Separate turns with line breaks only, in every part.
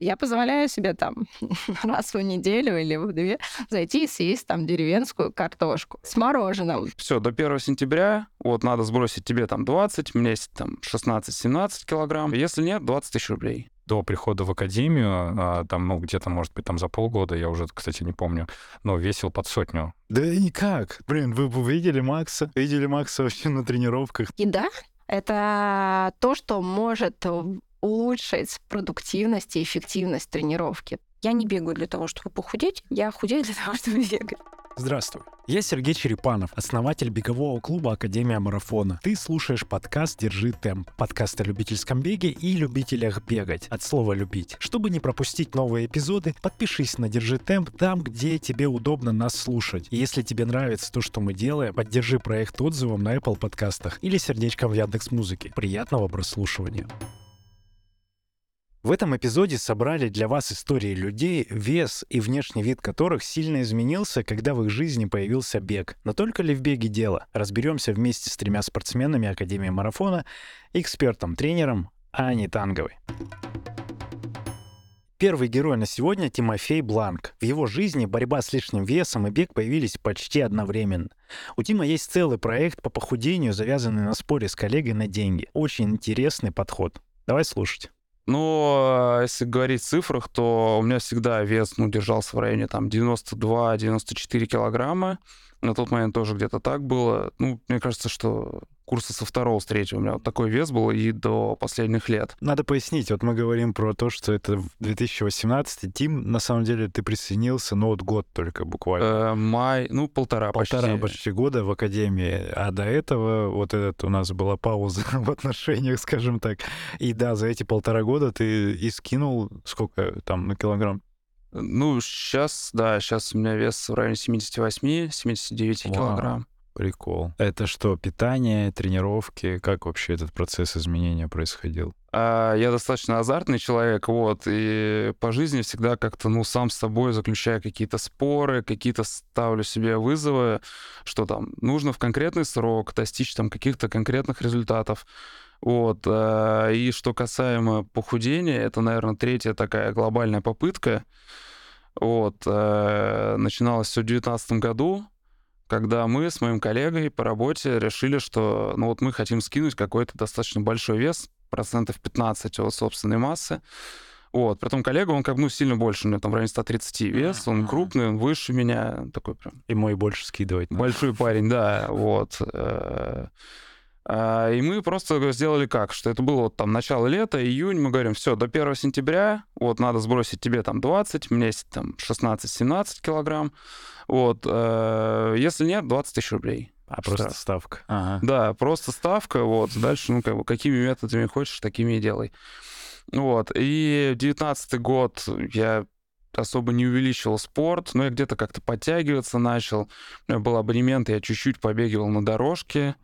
Я позволяю себе там раз в неделю или в две зайти и съесть там деревенскую картошку с мороженым.
Все, до 1 сентября вот надо сбросить тебе там 20, мне там 16-17 килограмм. Если нет, 20 тысяч рублей
до прихода в академию, а, там, ну, где-то, может быть, там за полгода, я уже, кстати, не помню, но весил под сотню.
Да никак. Блин, вы бы видели Макса? Видели Макса вообще на тренировках?
И да, это то, что может улучшить продуктивность и эффективность тренировки. Я не бегаю для того, чтобы похудеть, я худею для того, чтобы бегать.
Здравствуй. Я Сергей Черепанов, основатель бегового клуба Академия Марафона. Ты слушаешь подкаст «Держи темп». Подкаст о любительском беге и любителях бегать. От слова «любить». Чтобы не пропустить новые эпизоды, подпишись на «Держи темп» там, где тебе удобно нас слушать. И если тебе нравится то, что мы делаем, поддержи проект отзывом на Apple подкастах или сердечком в Яндекс Музыке. Приятного прослушивания. В этом эпизоде собрали для вас истории людей, вес и внешний вид которых сильно изменился, когда в их жизни появился бег. Но только ли в беге дело? Разберемся вместе с тремя спортсменами Академии марафона, экспертом, тренером Ани Танговой. Первый герой на сегодня — Тимофей Бланк. В его жизни борьба с лишним весом и бег появились почти одновременно. У Тима есть целый проект по похудению, завязанный на споре с коллегой на деньги. Очень интересный подход. Давай слушать.
Но если говорить в цифрах, то у меня всегда вес ну, держался в районе там 92-94 килограмма. На тот момент тоже где-то так было. Ну, мне кажется, что курса со второго, с третьего. У меня вот такой вес был и до последних лет.
Надо пояснить. Вот мы говорим про то, что это в 2018. Тим, на самом деле, ты присоединился, ну, вот год только буквально.
Э, май, ну, полтора,
полтора
почти.
почти года в академии. А до этого вот этот у нас была пауза в отношениях, скажем так. И да, за эти полтора года ты и скинул сколько там на килограмм?
Ну, сейчас, да, сейчас у меня вес в районе 78-79 килограмм.
Прикол. Это что, питание, тренировки? Как вообще этот процесс изменения происходил?
А, я достаточно азартный человек, вот, и по жизни всегда как-то, ну, сам с собой заключаю какие-то споры, какие-то ставлю себе вызовы, что там нужно в конкретный срок достичь там каких-то конкретных результатов. Вот. А, и что касаемо похудения, это, наверное, третья такая глобальная попытка. Вот. А, начиналось все в 2019 году когда мы с моим коллегой по работе решили, что ну вот мы хотим скинуть какой-то достаточно большой вес, процентов 15 от собственной массы. Вот. Притом коллега, он как бы ну, сильно больше, у него там в районе 130 вес, он крупный, он выше меня, такой прям...
И мой больше скидывать.
Надо. Большой парень, да, вот. А, и мы просто сделали как, что это было вот там начало лета, июнь, мы говорим, все, до 1 сентября, вот надо сбросить тебе там 20, мне есть там 16-17 килограмм, вот, э, если нет, 20 тысяч рублей.
А штраф. просто ставка.
Ага. Да, просто ставка, вот, дальше, ну, как бы, какими методами хочешь, такими и делай. Вот, и 19 год я особо не увеличивал спорт, но я где-то как-то подтягиваться начал. У меня был абонемент, я чуть-чуть побегивал на дорожке,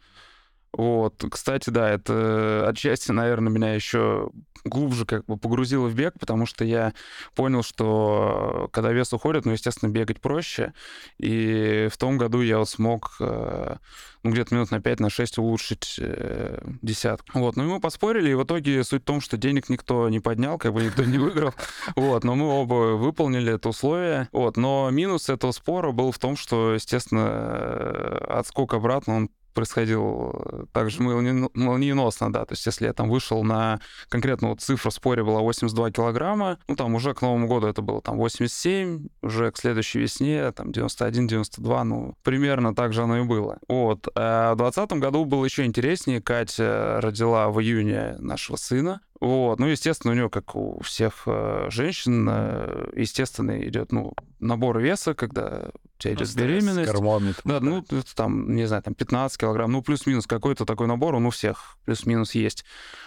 вот, кстати, да, это отчасти, наверное, меня еще глубже как бы погрузило в бег, потому что я понял, что когда вес уходит, ну, естественно, бегать проще. И в том году я вот смог э, ну, где-то минут на 5, на 6 улучшить э, десятку. Вот, ну и мы поспорили, и в итоге суть в том, что денег никто не поднял, как бы никто не выиграл. Вот, но мы оба выполнили это условие. Вот, но минус этого спора был в том, что, естественно, э, отскок обратно, он происходил э, также молниеносно, да, то есть если я там вышел на конкретно вот цифра споре была 82 килограмма, ну там уже к Новому году это было там 87, уже к следующей весне там 91-92, ну примерно так же оно и было. Вот. А в 2020 году было еще интереснее, Катя родила в июне нашего сына, вот. Ну, естественно, у нее, как у всех э, женщин, э, естественно, идет ну, набор веса, когда у тебя идет ну, беременность.
Гормоны.
Да, ну, там, не знаю, там 15 килограмм, ну, плюс-минус какой-то такой набор, он у всех плюс-минус есть.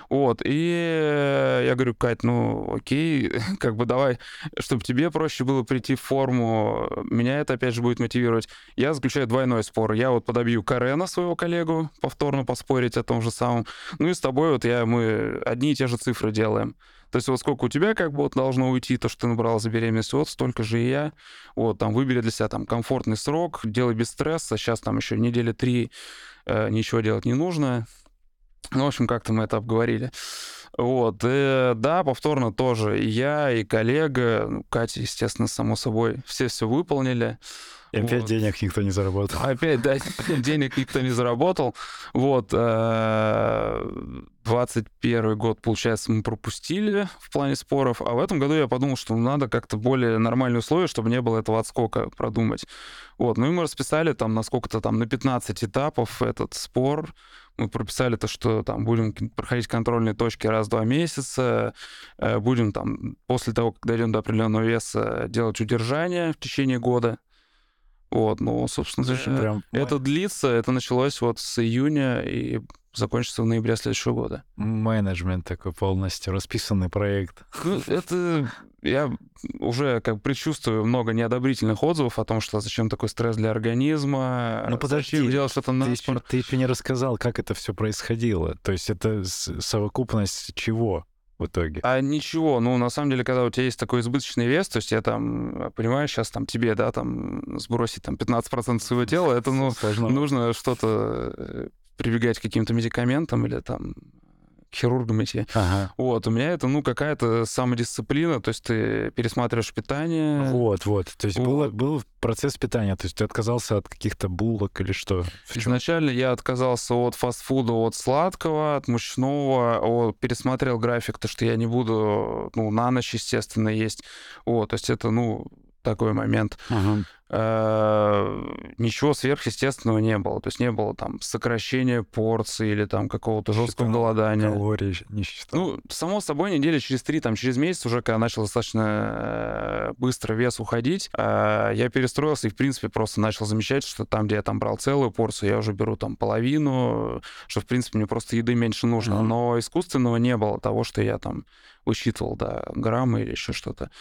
Вот. И я говорю, Кать, ну, окей, как бы давай, чтобы тебе проще было прийти в форму, меня это, опять же, будет мотивировать. Я заключаю двойной спор. Я вот подобью Карена, своего коллегу, повторно поспорить о том же самом. Ну, и с тобой вот я, мы одни и те же цифры делаем. То есть вот сколько у тебя как бы вот должно уйти, то, что ты набрал за беременность, вот столько же и я. Вот, там, выбери для себя там комфортный срок, делай без стресса. Сейчас там еще недели три э, ничего делать не нужно. Ну, в общем, как-то мы это обговорили. Вот, и, да, повторно тоже я, и коллега, ну, Катя, естественно, само собой, все все выполнили.
И опять
Вот.
денег никто не заработал.
Опять, да, денег никто не заработал. Вот, э, 21 год, получается, мы пропустили в плане споров, а в этом году я подумал, что надо как-то более нормальные условия, чтобы не было этого отскока продумать. Вот, ну и мы расписали там на сколько-то там, на 15 этапов этот спор. Мы прописали то, что там будем проходить контрольные точки раз в два месяца, э, будем там после того, как дойдем до определенного веса, делать удержание в течение года. Вот, ну, собственно,
Слушай,
э,
прям
это длится, это началось вот с июня и закончится в ноябре следующего года.
менеджмент такой полностью, расписанный проект.
Ну, это я уже как предчувствую много неодобрительных отзывов о том, что зачем такой стресс для организма,
Ну, подожди,
делать что-то
Ты
на
еще, ты еще не рассказал, как это все происходило. То есть это совокупность чего в итоге?
А ничего, ну, на самом деле, когда у тебя есть такой избыточный вес, то есть я там, понимаю, сейчас там тебе, да, там сбросить там 15% своего тела, это, ну,
Сложно.
нужно что-то э, прибегать к каким-то медикаментам или там к хирургам идти.
Ага.
Вот, у меня это, ну, какая-то самодисциплина, то есть ты пересматриваешь питание.
Вот, вот. То есть
Вот.
было, был процесс питания, то есть ты отказался от каких-то булок или что?
Изначально я отказался от фастфуда, от сладкого, от мучного, о, пересмотрел график, то что я не буду, ну, на ночь, естественно, есть. Вот, то есть это, ну, такой момент. Э, Ничего сверхъестественного не было. То есть не было там сокращения порций или там какого-то жесткого голодания.
Калорий не считал.
Ну, само собой, недели через три, там, через месяц уже, когда начал достаточно э, быстро вес уходить, э, я перестроился и, в принципе, просто начал замечать, что там, где я там брал целую порцию, я уже беру там половину, что, в принципе, мне просто еды меньше нужно.
Мгм.
Но искусственного не было того, что я там высчитывал, да, граммы или еще что-то.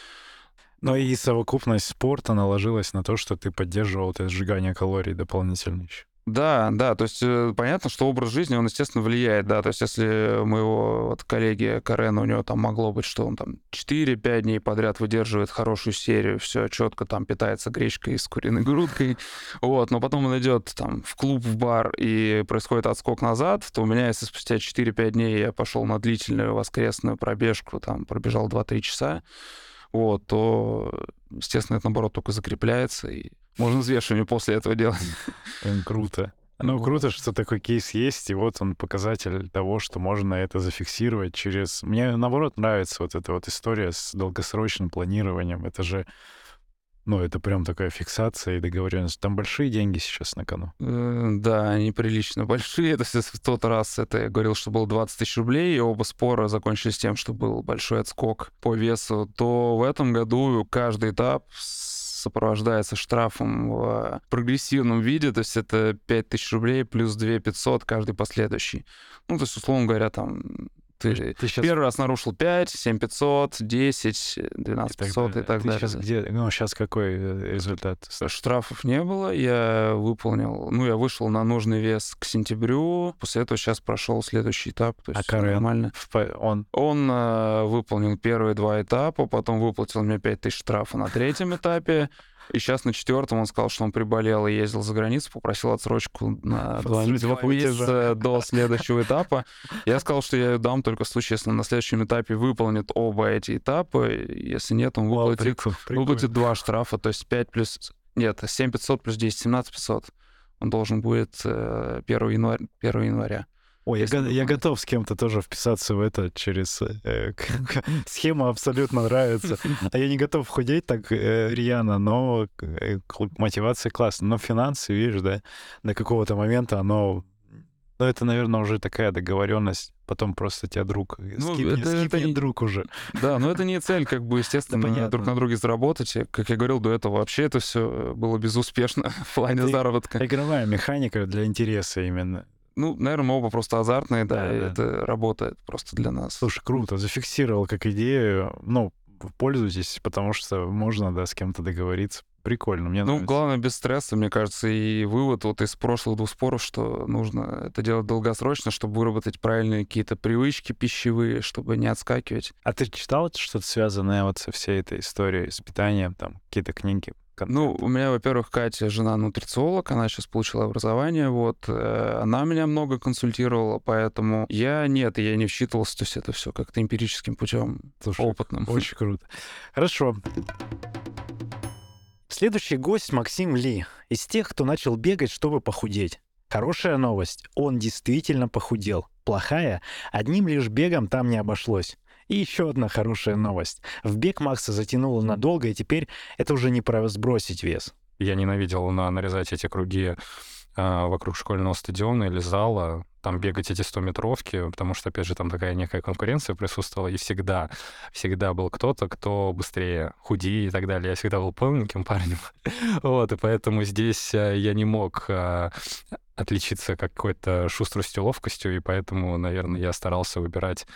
Но и совокупность спорта наложилась на то, что ты поддерживал это сжигание калорий дополнительно еще.
Да, да, то есть э, понятно, что образ жизни, он, естественно, влияет, да, то есть если моего вот коллеги Карена, у него там могло быть, что он там 4-5 дней подряд выдерживает хорошую серию, все четко там питается гречкой с куриной грудкой, вот, но потом он идет там в клуб, в бар, и происходит отскок назад, то у меня, если спустя 4-5 дней я пошел на длительную воскресную пробежку, там, пробежал 2-3 часа, вот, то, естественно, это, наоборот, только закрепляется, и можно взвешивание после этого делать.
Круто. Ну, круто, что такой кейс есть, и вот он показатель того, что можно это зафиксировать через... Мне, наоборот, нравится вот эта вот история с долгосрочным планированием. Это же, ну, это прям такая фиксация и договоренность. Там большие деньги сейчас на кону.
Да, они прилично большие. То есть если в тот раз это я говорил, что было 20 тысяч рублей, и оба спора закончились тем, что был большой отскок по весу, то в этом году каждый этап сопровождается штрафом в прогрессивном виде, то есть это 5 тысяч рублей плюс 2 500 каждый последующий. Ну, то есть, условно говоря, там ты
Ты сейчас
первый раз нарушил 5, 7 500, 10, 12 500 и так
Ты
далее.
сейчас где? Ну, сейчас какой э, результат?
Штрафов не было, я выполнил, ну, я вышел на нужный вес к сентябрю, после этого сейчас прошел следующий этап, то
А
есть всё
Карен?
нормально.
Он
Он э, выполнил первые два этапа, потом выплатил мне 5000 штрафа на третьем этапе, и сейчас на четвертом он сказал, что он приболел и ездил за границу, попросил отсрочку на два,
месяца.
до следующего этапа. Я сказал, что я ее дам только в случае, если на следующем этапе выполнит оба эти этапа, если нет, он выплатит выплатит два штрафа, то есть 5 плюс... Нет, 7 500 плюс 10, 17 500. Он должен будет э, 1 января. 1 января.
Ой, я, я готов с кем-то тоже вписаться в это через... э, схема абсолютно нравится. А я не готов худеть так э, рьяно, но э, мотивация классная. Но финансы, видишь, да, до какого-то момента оно... Ну, это, наверное, уже такая договоренность. Потом просто тебя друг э,
Ну,
скипнет,
это- это
скипнет
не-
друг уже.
Да, но это не цель, как бы, естественно,
понятно.
друг на друге заработать. И, Как я говорил до этого, вообще это все было безуспешно в плане
Это
заработка.
Игровая механика для интереса именно.
Ну, наверное, мы оба просто азартные, да,
Да,
и
да.
это работает просто для нас.
Слушай, круто, зафиксировал как идею. Ну, пользуйтесь, потому что можно, да, с кем-то договориться. Прикольно, мне
Ну,
нравится.
главное, без стресса, мне кажется, и вывод вот из прошлых двух споров, что нужно это делать долгосрочно, чтобы выработать правильные какие-то привычки пищевые, чтобы не отскакивать.
А ты читал что-то связанное вот со всей этой историей с питанием, там, какие-то книги?
Ну, у меня, во-первых, Катя, жена нутрициолог, она сейчас получила образование, вот, э, она меня много консультировала, поэтому я, нет, я не вчитывался, то есть это все как-то эмпирическим путем,
Слушай,
опытным.
Очень круто. Хорошо. Следующий гость Максим Ли. Из тех, кто начал бегать, чтобы похудеть. Хорошая новость. Он действительно похудел. Плохая. Одним лишь бегом там не обошлось. И еще одна хорошая новость. В бег Макса затянуло надолго, и теперь это уже не про сбросить вес.
Я ненавидел на, нарезать эти круги а, вокруг школьного стадиона или зала, там бегать эти 100-метровки, потому что, опять же, там такая некая конкуренция присутствовала, и всегда, всегда был кто-то, кто быстрее, худее и так далее. Я всегда был полненьким парнем. вот, и поэтому здесь а, я не мог а, отличиться какой-то шустростью, ловкостью, и поэтому, наверное, я старался выбирать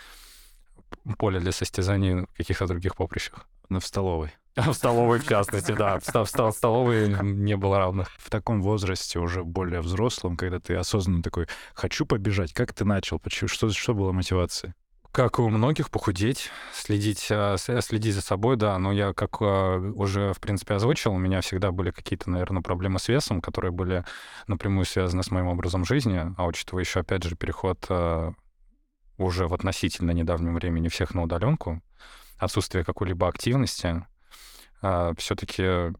поле для состязаний на каких-то других поприщах.
Но в столовой.
В столовой, в частности, да. В, в в столовой не было равных.
В таком возрасте, уже более взрослом, когда ты осознанно такой, хочу побежать, как ты начал? Почему? Что, что была мотивация?
Как у многих, похудеть, следить, а, с- следить за собой, да. Но я, как а, уже, в принципе, озвучил, у меня всегда были какие-то, наверное, проблемы с весом, которые были напрямую связаны с моим образом жизни. А учитывая еще, опять же, переход а, уже в относительно недавнем времени всех на удаленку, отсутствие какой-либо активности, все-таки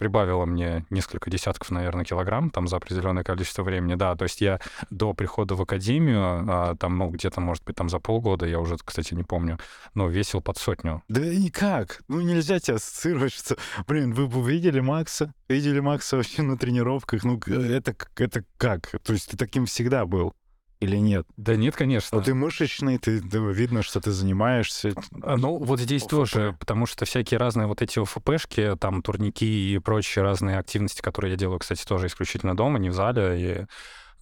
прибавило мне несколько десятков, наверное, килограмм там за определенное количество времени. Да, то есть я до прихода в академию, а, там, ну, где-то, может быть, там за полгода, я уже, кстати, не помню, но весил под сотню.
Да никак. Ну нельзя тебя ассоциировать, что... Блин, вы бы видели Макса? Видели Макса вообще на тренировках? Ну, это, это как? То есть ты таким всегда был? Или нет?
Да нет, конечно.
Ну, ты мышечный, ты, да, видно, что ты занимаешься.
А, Ну, вот здесь
ОФП.
тоже, потому что всякие разные вот эти ОФПшки, там турники и прочие разные активности, которые я делаю, кстати, тоже исключительно дома, не в зале. И,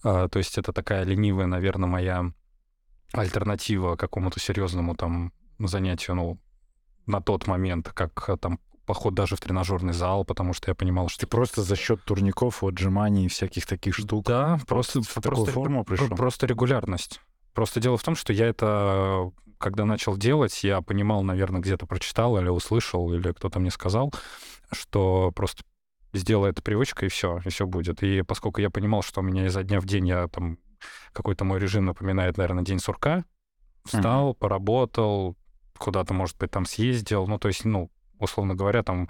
а, то есть это такая ленивая, наверное, моя альтернатива какому-то серьезному там занятию, ну, на тот момент, как а, там поход даже в тренажерный зал, потому что я понимал, что
Ты просто за счет турников, отжиманий и всяких таких штук
Да, просто,
в такую
просто,
форму пришел.
Просто регулярность. Просто дело в том, что я это, когда начал делать, я понимал, наверное, где-то прочитал или услышал, или кто-то мне сказал, что просто сделай это привычкой, и все, и все будет. И поскольку я понимал, что у меня изо дня в день я там какой-то мой режим напоминает, наверное, день сурка, встал, поработал, куда-то, может быть, там съездил, ну, то есть, ну, условно говоря, там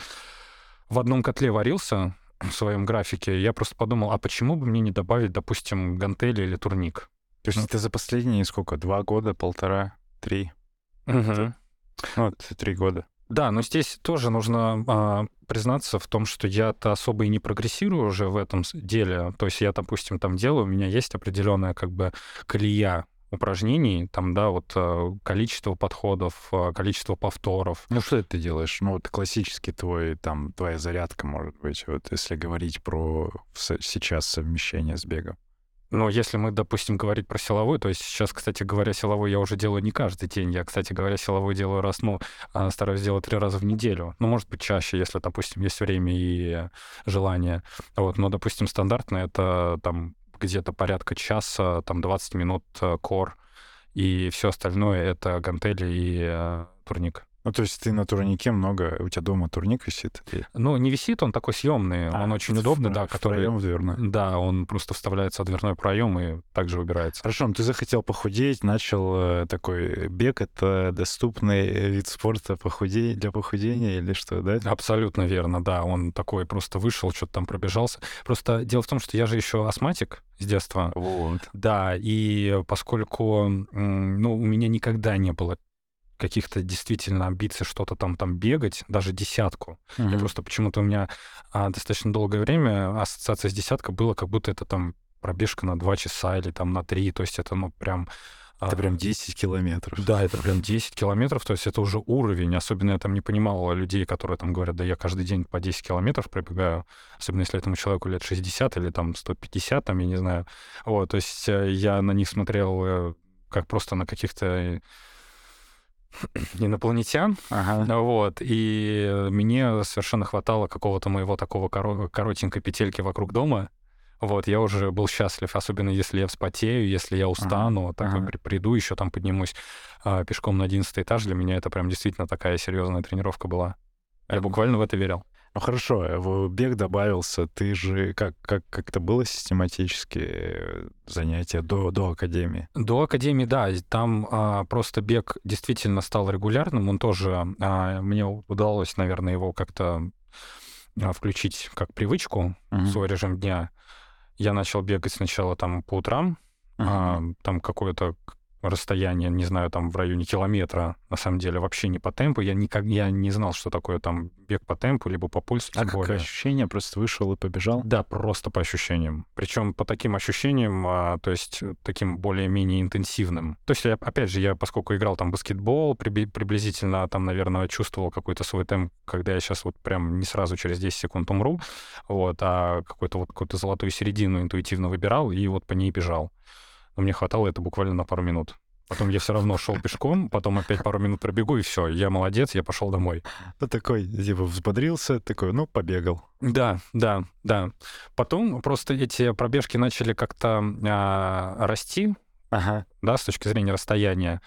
в одном котле варился в своем графике, я просто подумал, а почему бы мне не добавить, допустим, гантели или турник?
То есть это за последние сколько? Два года, полтора, три? Ну, это три года.
Да, но здесь тоже нужно а, признаться в том, что я-то особо и не прогрессирую уже в этом деле. То есть я, допустим, там делаю, у меня есть определенная как бы колея упражнений, там, да, вот а, количество подходов, а, количество повторов.
Ну, что это ты делаешь? Ну, вот классический твой, там, твоя зарядка, может быть, вот если говорить про сейчас совмещение с бегом.
Но если мы, допустим, говорить про силовой, то есть сейчас, кстати говоря, силовой я уже делаю не каждый день. Я, кстати говоря, силовой делаю раз, ну, а, стараюсь делать три раза в неделю. Ну, может быть, чаще, если, допустим, есть время и желание. Вот, но, допустим, стандартно это там где-то порядка часа, там 20 минут э, кор, и все остальное это гантели и э, турник.
Ну, то есть ты на турнике много, у тебя дома турник висит?
Ну, не висит, он такой съемный, он
А,
очень
в-
удобный,
в-
да,
в
который...
проем в дверной.
Да, он просто вставляется в дверной проем и также убирается.
Хорошо, ну ты захотел похудеть, начал э, такой бег, это доступный вид спорта похудей, для похудения или что, да?
Абсолютно верно, да. Он такой просто вышел, что-то там пробежался. Просто дело в том, что я же еще астматик с детства.
Вот.
Да, и поскольку ну, у меня никогда не было каких-то действительно амбиций что-то там там бегать, даже десятку. Я
Мгм.
просто почему-то у меня а, достаточно долгое время ассоциация с десяткой была, как будто это там пробежка на два часа или там на три. То есть это ну прям...
Это
а,
прям 10 километров.
да, это прям 10 километров, то есть это уже уровень. Особенно я там не понимал людей, которые там говорят, да я каждый день по 10 километров пробегаю, особенно если этому человеку лет 60 или там 150, там, я не знаю. Вот, то есть э, я на них смотрел э, как просто на каких-то э, инопланетян,
Ага.
вот, и мне совершенно хватало какого-то моего такого коро- коротенькой петельки вокруг дома, вот, я уже был счастлив, особенно если я вспотею, если я устану, так
ага.
при- приду, еще там поднимусь а, пешком на 11 этаж, для меня это прям действительно такая серьезная тренировка была. Я буквально в это верил.
Ну хорошо, э, в бег добавился. Ты же как, как, как это было систематически э, занятия до, до академии?
До академии, да. Там а, просто бег действительно стал регулярным. Он тоже... А, мне удалось, наверное, его как-то а, включить как привычку
Мгм.
в свой режим дня. Я начал бегать сначала там по утрам, а, там какое-то расстояние, не знаю, там в районе километра, на самом деле, вообще не по темпу. Я никак я не знал, что такое там бег по темпу, либо по пульсу,
А какое ощущение? Просто вышел и побежал?
Да, просто по ощущениям. Причем по таким ощущениям, а, то есть э, таким более-менее интенсивным. То есть, я, опять же, я, поскольку играл там баскетбол, приби- приблизительно там, наверное, чувствовал какой-то свой темп, когда я сейчас вот прям не сразу через 10 секунд умру, вот, а какую-то вот какую-то золотую середину интуитивно выбирал и вот по ней бежал. Но мне хватало это буквально на пару минут. Потом я все равно шел пешком, потом опять пару минут пробегу, и все, я молодец, я пошел домой.
Ну, такой, типа, взбодрился, такой, ну, побегал.
Да, да, да. Потом просто эти пробежки начали как-то а, расти,
Ага.
да, с точки зрения расстояния.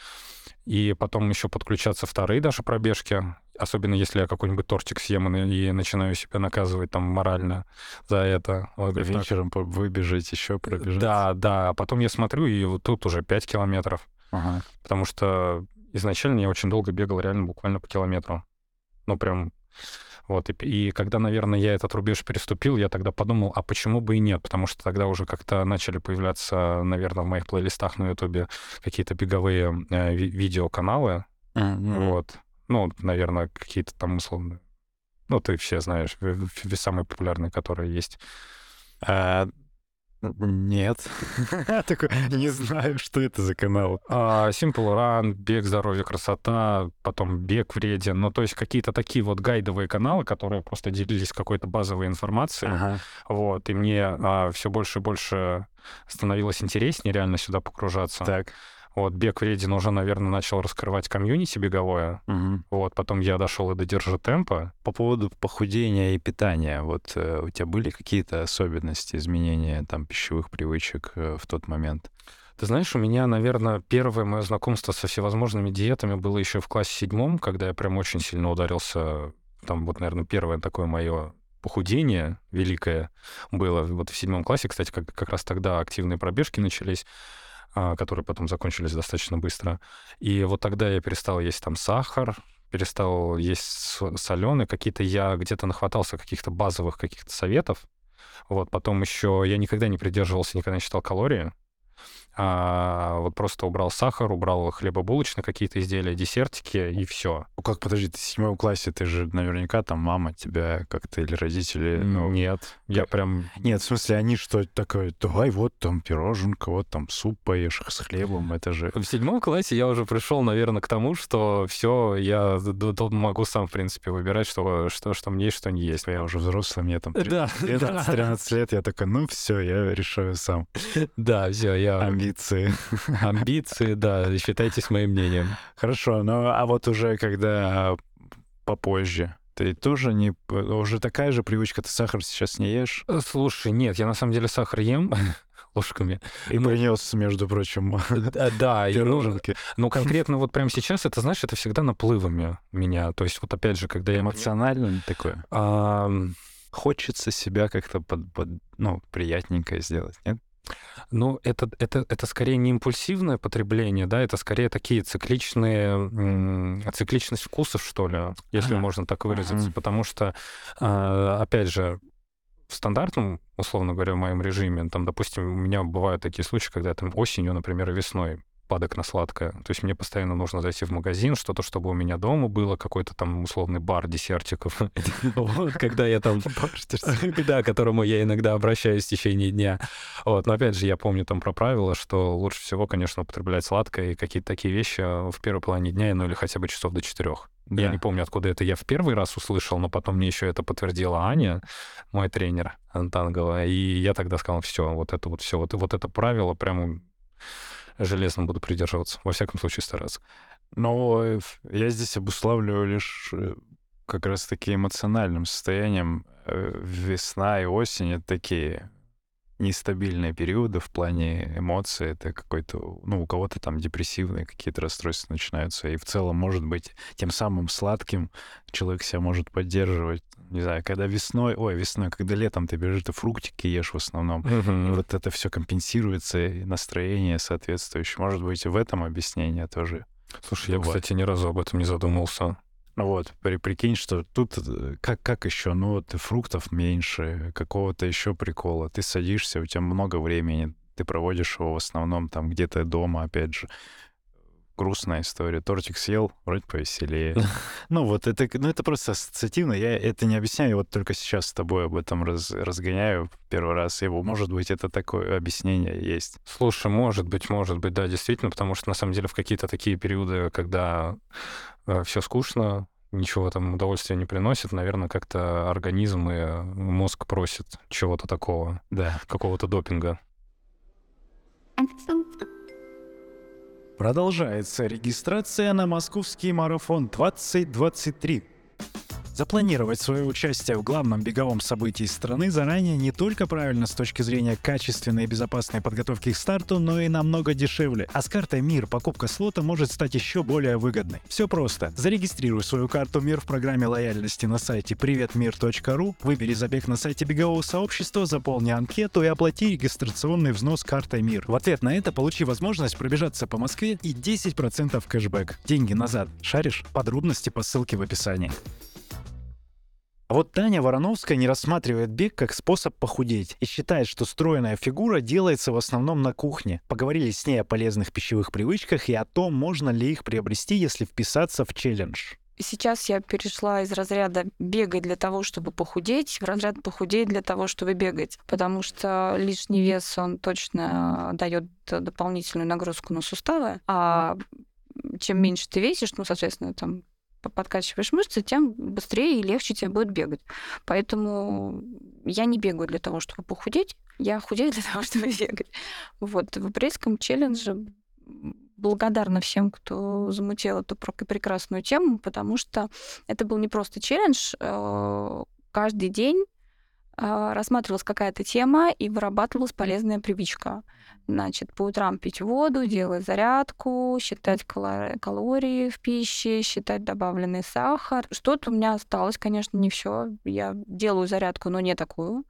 И потом еще подключаться вторые даже пробежки, особенно если я какой-нибудь тортик съем и, начинаю себя наказывать там морально за это. Вот, «Так,
Вечером по- выбежать, еще пробежать.
Да, да. А потом я смотрю, и вот тут уже 5 километров.
Ага.
Потому что изначально я очень долго бегал реально буквально по километру. Ну, прям вот. И, и когда, наверное, я этот рубеж переступил, я тогда подумал, а почему бы и нет? Потому что тогда уже как-то начали появляться, наверное, в моих плейлистах на Ютубе какие-то беговые э, ви- видеоканалы.
Мгм.
Вот. Ну, наверное, какие-то там условно... Ну, ты все знаешь, самые популярные, которые есть.
А, Нет. Такой, не знаю, что это за канал.
А, Simple Run, бег, здоровье, красота, потом бег вреден. Ну, то есть какие-то такие вот гайдовые каналы, которые просто делились какой-то базовой информацией.
Ага.
Вот, и мне все больше и больше становилось интереснее реально сюда погружаться.
Так.
Вот, бег вреден уже, наверное, начал раскрывать комьюнити беговое.
Мгм.
Вот, потом я дошел и до держи темпа.
По поводу похудения и питания, вот э, у тебя были какие-то особенности, изменения там пищевых привычек э, в тот момент?
Ты знаешь, у меня, наверное, первое мое знакомство со всевозможными диетами было еще в классе седьмом, когда я прям очень сильно ударился. Там вот, наверное, первое такое мое похудение великое было вот в седьмом классе. Кстати, как, как раз тогда активные пробежки начались, которые потом закончились достаточно быстро. И вот тогда я перестал есть там сахар, перестал есть соленый, какие-то я где-то нахватался каких-то базовых каких-то советов. Вот, потом еще я никогда не придерживался, никогда не считал калории. А, вот просто убрал сахар, убрал хлебобулочные какие-то изделия, десертики и все.
Ну как, подожди, ты в седьмом классе, ты же наверняка там мама тебя как-то или родители... ну,
Нет, я
как-
прям...
Нет, в смысле, они что такое, давай вот там пироженка, вот там суп поешь с хлебом, это же...
В седьмом классе я уже пришел, наверное, к тому, что все, я могу сам, в принципе, выбирать, что, что, что мне есть, что не есть.
Я уже взрослый, мне там
Да,
13 лет, я такой, ну все, я решаю сам.
да, все, я...
Амбиции.
Амбиции, да, считайтесь моим мнением.
Хорошо, ну а вот уже когда попозже, ты тоже не... Уже такая же привычка, ты сахар сейчас не ешь?
Э, Слушай, нет, я на самом деле сахар ем ложками.
И
Ну,
принес, между прочим,
Да, Да, ну,
пироженки.
ну, конкретно вот прямо сейчас, это, знаешь, это всегда наплывами меня. То есть вот опять же, когда я...
Эмоционально такое. Хочется себя как-то под, под- ну, приятненько сделать, нет?
Ну, это, это, это скорее не импульсивное потребление, да, это скорее такие цикличные, цикличность вкусов, что ли, если
Ага.
можно так выразиться.
Мгм.
Потому что, а, опять же, в стандартном, условно говоря, в моем режиме, там, допустим, у меня бывают такие случаи, когда там осенью, например, и весной падок на сладкое. То есть мне постоянно нужно зайти в магазин, что-то, чтобы у меня дома было, какой-то там условный бар десертиков. Вот, когда я там... Да, к которому я иногда обращаюсь в течение дня. Вот, но опять же, я помню там про правило, что лучше всего, конечно, употреблять сладкое и какие-то такие вещи в первой половине дня, ну или хотя бы часов до четырех. Я не помню, откуда это я в первый раз услышал, но потом мне еще это подтвердила Аня, мой тренер Антангова, и я тогда сказал, все, вот это вот все, вот, вот это правило прямо железно буду придерживаться. Во всяком случае, стараться.
Но я здесь обуславливаю лишь э, как раз-таки эмоциональным состоянием. Э, Весна и осень — это такие нестабильные периоды в плане эмоций. Это какой-то, ну, у кого-то там депрессивные какие-то расстройства начинаются. И в целом, может быть, тем самым сладким человек себя может поддерживать. Не знаю, когда весной, ой, весной, когда летом ты бежишь, ты фруктики ешь в основном.
Мгм.
И вот это все компенсируется, и настроение соответствующее. Может быть, в этом объяснение тоже.
Слушай, я, кстати, ни разу об этом не задумывался.
Ну вот, при, прикинь, что тут э, как, как еще? Ну вот фруктов меньше, какого-то еще прикола. Ты садишься, у тебя много времени, ты проводишь его в основном там где-то дома, опять же. Грустная история. Тортик съел, вроде повеселее. Ну вот это, ну это просто ассоциативно. Я это не объясняю, вот только сейчас с тобой об этом раз- разгоняю первый раз его. Может быть, это такое объяснение есть.
Слушай, может быть, может быть, да, действительно, потому что на самом деле в какие-то такие периоды, когда все скучно, ничего там удовольствия не приносит, наверное, как-то организм и э, мозг просит чего-то такого,
Да.
какого-то допинга.
Продолжается регистрация на московский марафон 2023. Запланировать свое участие в главном беговом событии страны заранее не только правильно с точки зрения качественной и безопасной подготовки к старту, но и намного дешевле. А с картой МИР покупка слота может стать еще более выгодной. Все просто. Зарегистрируй свою карту МИР в программе лояльности на сайте приветмир.ру, выбери забег на сайте бегового сообщества, заполни анкету и оплати регистрационный взнос картой МИР. В ответ на это получи возможность пробежаться по Москве и 10% кэшбэк. Деньги назад. Шаришь? Подробности по ссылке в описании. А вот Таня Вороновская не рассматривает бег как способ похудеть и считает, что стройная фигура делается в основном на кухне. Поговорили с ней о полезных пищевых привычках и о том, можно ли их приобрести, если вписаться в челлендж.
Сейчас я перешла из разряда бегать для того, чтобы похудеть, в разряд похудеть для того, чтобы бегать. Потому что лишний вес, он точно дает дополнительную нагрузку на суставы. А чем меньше ты весишь, ну, соответственно, там подкачиваешь мышцы, тем быстрее и легче тебе будет бегать. Поэтому я не бегаю для того, чтобы похудеть, я худею для того, чтобы бегать. Вот, в апрельском челлендже благодарна всем, кто замутил эту прекрасную тему, потому что это был не просто челлендж. э, Каждый день э, рассматривалась какая-то тема и вырабатывалась полезная привычка. Значит, по утрам пить воду, делать зарядку, считать калории в пище, считать добавленный сахар. Что-то у меня осталось, конечно, не все. Я делаю зарядку, но не такую,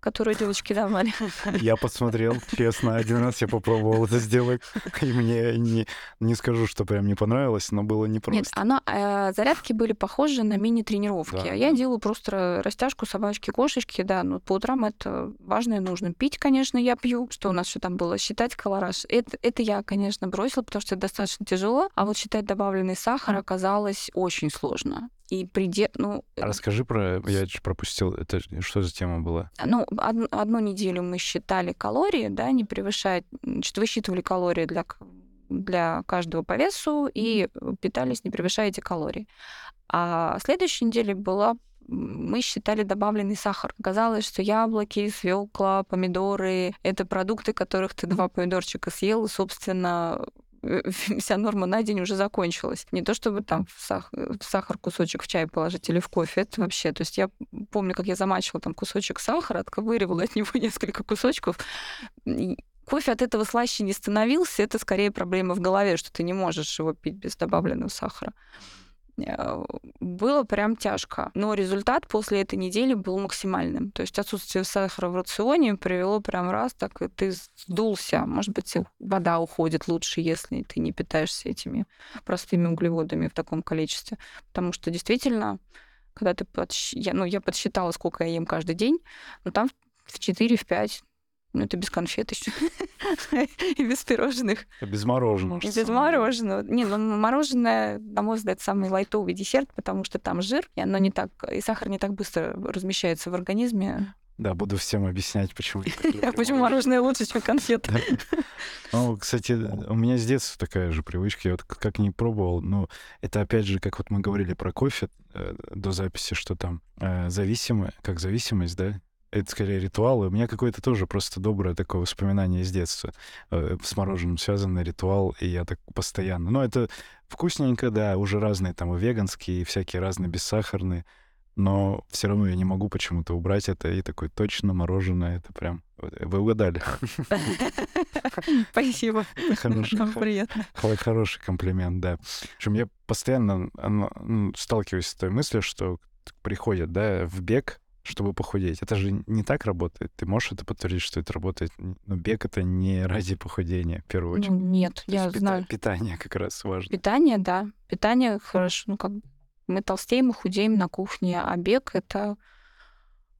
которую девочки давали.
Я посмотрел, честно, один раз я попробовал это сделать, и мне не, не скажу, что прям не понравилось, но было непросто.
Нет, она, э, зарядки были похожи на мини-тренировки.
Да,
А я
да.
делаю просто растяжку собачки, кошечки, да. Но по утрам это важно и нужно. Пить, конечно, я пью. Что у нас еще там было? Считать колораж. Это, это я, конечно, бросила, потому что это достаточно тяжело. А вот считать добавленный сахар оказалось очень сложно. И приде... ну,
А Расскажи про... Я пропустил. Это что за тема была?
ну, од- одну неделю мы считали калории, да, не превышать, значит, высчитывали калории для, для каждого по весу и питались, не превышая эти калории. А следующей неделе была мы считали добавленный сахар. Оказалось, что яблоки, свекла, помидоры — это продукты, которых ты два помидорчика съел, и, собственно, э, вся норма на день уже закончилась. Не то чтобы там в сах- в сахар кусочек в чай положить или в кофе, это вообще... То есть я помню, как я замачивала там кусочек сахара, отковыривала от него несколько кусочков. Кофе от этого слаще не становился, это скорее проблема в голове, что ты не можешь его пить без добавленного сахара. Э, Было прям тяжко. Но результат после этой недели был максимальным. То есть отсутствие сахара в рационе привело прям раз, так и ты сдулся. Может быть, вода уходит лучше, если ты не питаешься этими простыми углеводами в таком количестве. Потому что действительно, когда ты подсч... я, ну, я подсчитала, сколько я ем каждый день, ну там в 4-5 ну, это без конфет еще. И без пирожных.
Без мороженого.
И без мороженого. Не, ну мороженое, на мой взгляд, самый лайтовый десерт, потому что там жир, и оно не так, и сахар не так быстро размещается в организме.
Да, буду всем объяснять, почему.
Почему мороженое лучше, чем конфеты?
Ну, кстати, у меня с детства такая же привычка. Я вот как не пробовал, но это опять же, как вот мы говорили про кофе э, до записи, что там э, зависимое, как зависимость, да? Это скорее ритуал. И у меня какое-то тоже просто доброе такое воспоминание из детства. Э, с мороженым связанный ритуал, и я так постоянно. Ну, это вкусненько, да, уже разные там и веганские, и всякие разные бессахарные. но все равно я не могу почему-то убрать это и такой точно мороженое. Это прям... Вы угадали.
Спасибо.
Хороший,
Нам приятно.
хо- хороший комплимент, да. В общем, я постоянно ну, ну, сталкиваюсь с той мыслью, что приходят, да, в бег, чтобы похудеть. Это же не так работает. Ты можешь это подтвердить, что это работает? Но бег — это не ради похудения, в первую очередь.
Ну, нет,
То есть
я
пита-
знаю.
Питание как раз важно.
Питание, да. Питание хорошо. Ну, как мы толстеем, мы худеем на кухне, а бег это...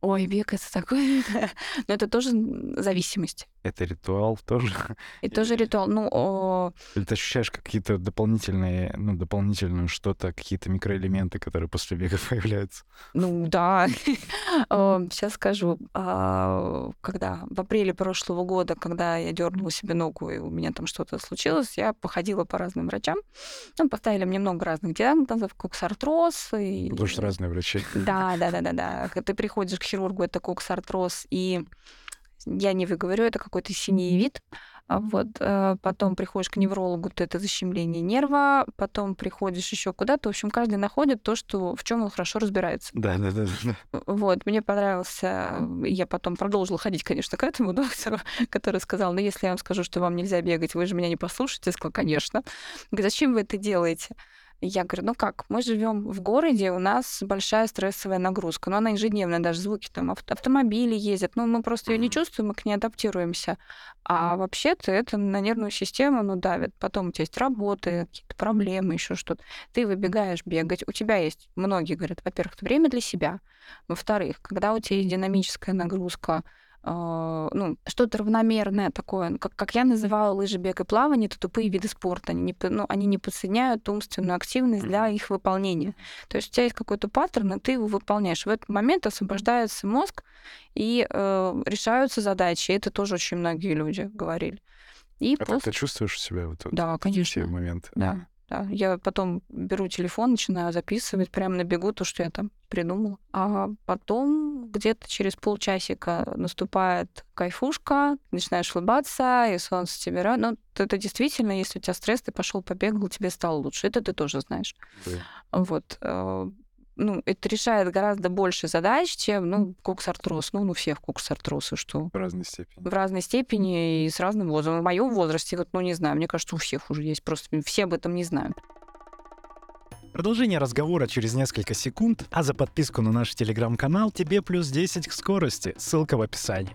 Ой, бег это такое... Но это тоже зависимость.
Это ритуал тоже.
И тоже ритуал. Ну, о,
Или ты ощущаешь какие-то дополнительные, ну, дополнительную что-то, какие-то микроэлементы, которые после бега появляются?
ну да. Сейчас скажу. А, Когда в апреле прошлого года, когда я дернула себе ногу, и у меня там что-то случилось, я походила по разным врачам. Ну, поставили мне много разных диагнозов, коксартроз. И...
Потому что разные врачи.
Да, да, да, да, да. Ты приходишь к хирургу, это коксартроз, и я не выговорю, это какой-то синеевид. А Вот, э, потом приходишь к неврологу, то это защемление нерва, потом приходишь еще куда-то. В общем, каждый находит то, что, в чем он хорошо разбирается.
Да, да, да, да.
Вот, мне понравился, я потом продолжила ходить, конечно, к этому доктору, который сказал, ну, если я вам скажу, что вам нельзя бегать, вы же меня не послушаете. Я сказала, конечно. Говорит, зачем вы это делаете? Я говорю, ну как, мы живем в городе, у нас большая стрессовая нагрузка, но она ежедневная, даже звуки там авто- автомобили ездят, но мы просто ее не чувствуем, мы к ней адаптируемся. А вообще-то это на нервную систему, ну, давит. Потом у тебя есть работы, какие-то проблемы, еще что-то. Ты выбегаешь бегать, у тебя есть, многие говорят, во-первых, время для себя, во-вторых, когда у тебя есть динамическая нагрузка, ну, что-то равномерное такое, как, как я называла лыжи, бег и плавание, это тупые виды спорта, они не, ну, они не подсоединяют умственную активность для их выполнения. То есть у тебя есть какой-то паттерн, и ты его выполняешь. В этот момент освобождается мозг, и э, решаются задачи. Это тоже очень многие люди говорили. И
А
после...
ты чувствуешь себя вот, вот
Да,
в
конечно.
те моменты?
Да, да. Я потом беру телефон, начинаю записывать прямо на бегу то, что я там придумала. А потом где-то через полчасика наступает кайфушка, начинаешь улыбаться, и солнце тебе радует. Ну, это действительно, если у тебя стресс, ты пошел побегал, тебе стало лучше. Это ты тоже знаешь.
Да.
Вот. Ну, это решает гораздо больше задач, чем, ну, коксартроз. Ну, ну, всех коксартроз, и что?
В разной степени.
в разной степени и с разным возрастом. В моем возрасте, вот, ну, не знаю, мне кажется, у всех уже есть, просто все об этом не знают.
Продолжение разговора через несколько секунд, а за подписку на наш телеграм-канал тебе плюс 10 к скорости. Ссылка в описании.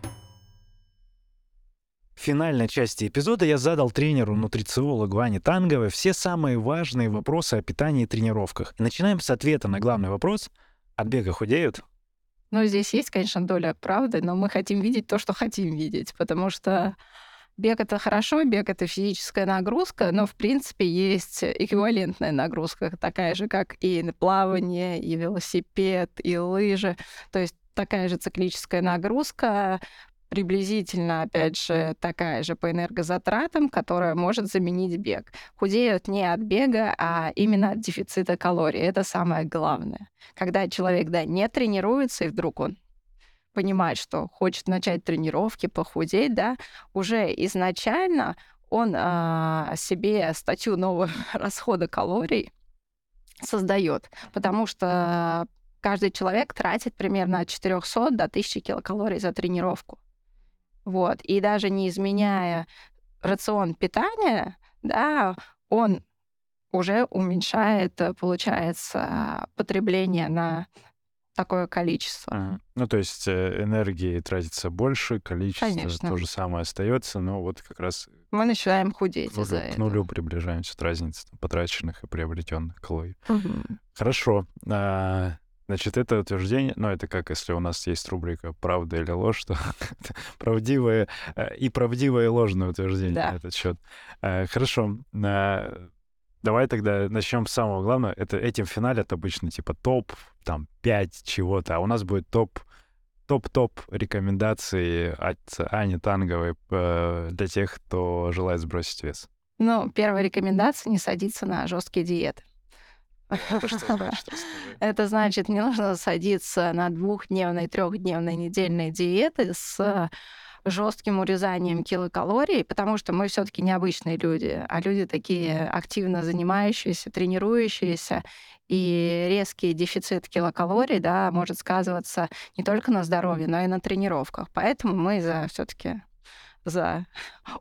Финальной части эпизода я задал тренеру-нутрициологу Ане Танговой все самые важные вопросы о питании и тренировках. Начинаем с ответа на главный вопрос. От бега худеют?
Ну, здесь есть, конечно, доля правды, но мы хотим видеть то, что хотим видеть, потому что бег это хорошо, бег это физическая нагрузка, но в принципе есть эквивалентная нагрузка, такая же, как и плавание, и велосипед, и лыжи. То есть такая же циклическая нагрузка, приблизительно, опять же, такая же по энергозатратам, которая может заменить бег. Худеют не от бега, а именно от дефицита калорий. Это самое главное. Когда человек, да, не тренируется, и вдруг он понимает, что хочет начать тренировки, похудеть, да, уже изначально он а, себе статью нового расхода калорий создает, потому что каждый человек тратит примерно от 400 до 1000 килокалорий за тренировку. Вот. И даже не изменяя рацион питания, да, он уже уменьшает, э, получается, потребление на такое количество.
Ага. Ну, то есть э, энергии тратится больше, количество
Конечно.
то же самое остается, но вот как раз
Мы начинаем худеть
к нулю,
из-за
к
этого.
нулю приближаемся от разницы там, потраченных и приобретенных калорий.
Мгм.
Хорошо. А, Значит, это утверждение, ну, это как если у нас есть рубрика «Правда или ложь», что правдивое э, и правдивое и ложное утверждение
Да.
на этот счет. Э, Хорошо. А, Давай тогда начнем с самого главного. Это этим финалят обычно типа топ, там, 5 чего-то, а у нас будет топ топ-топ рекомендации от Ани Танговой э, для тех, кто желает сбросить вес.
Ну, первая рекомендация — не садиться на жесткие диеты.
Это что значит? Расскажи.
Это значит, не нужно садиться на двухдневные, трехдневные недельные диеты с жестким урезанием килокалорий, потому что мы все-таки необычные люди, а люди такие активно занимающиеся, тренирующиеся, и резкий дефицит килокалорий, да, может сказываться не только на здоровье, но и на тренировках. Поэтому мы за все-таки за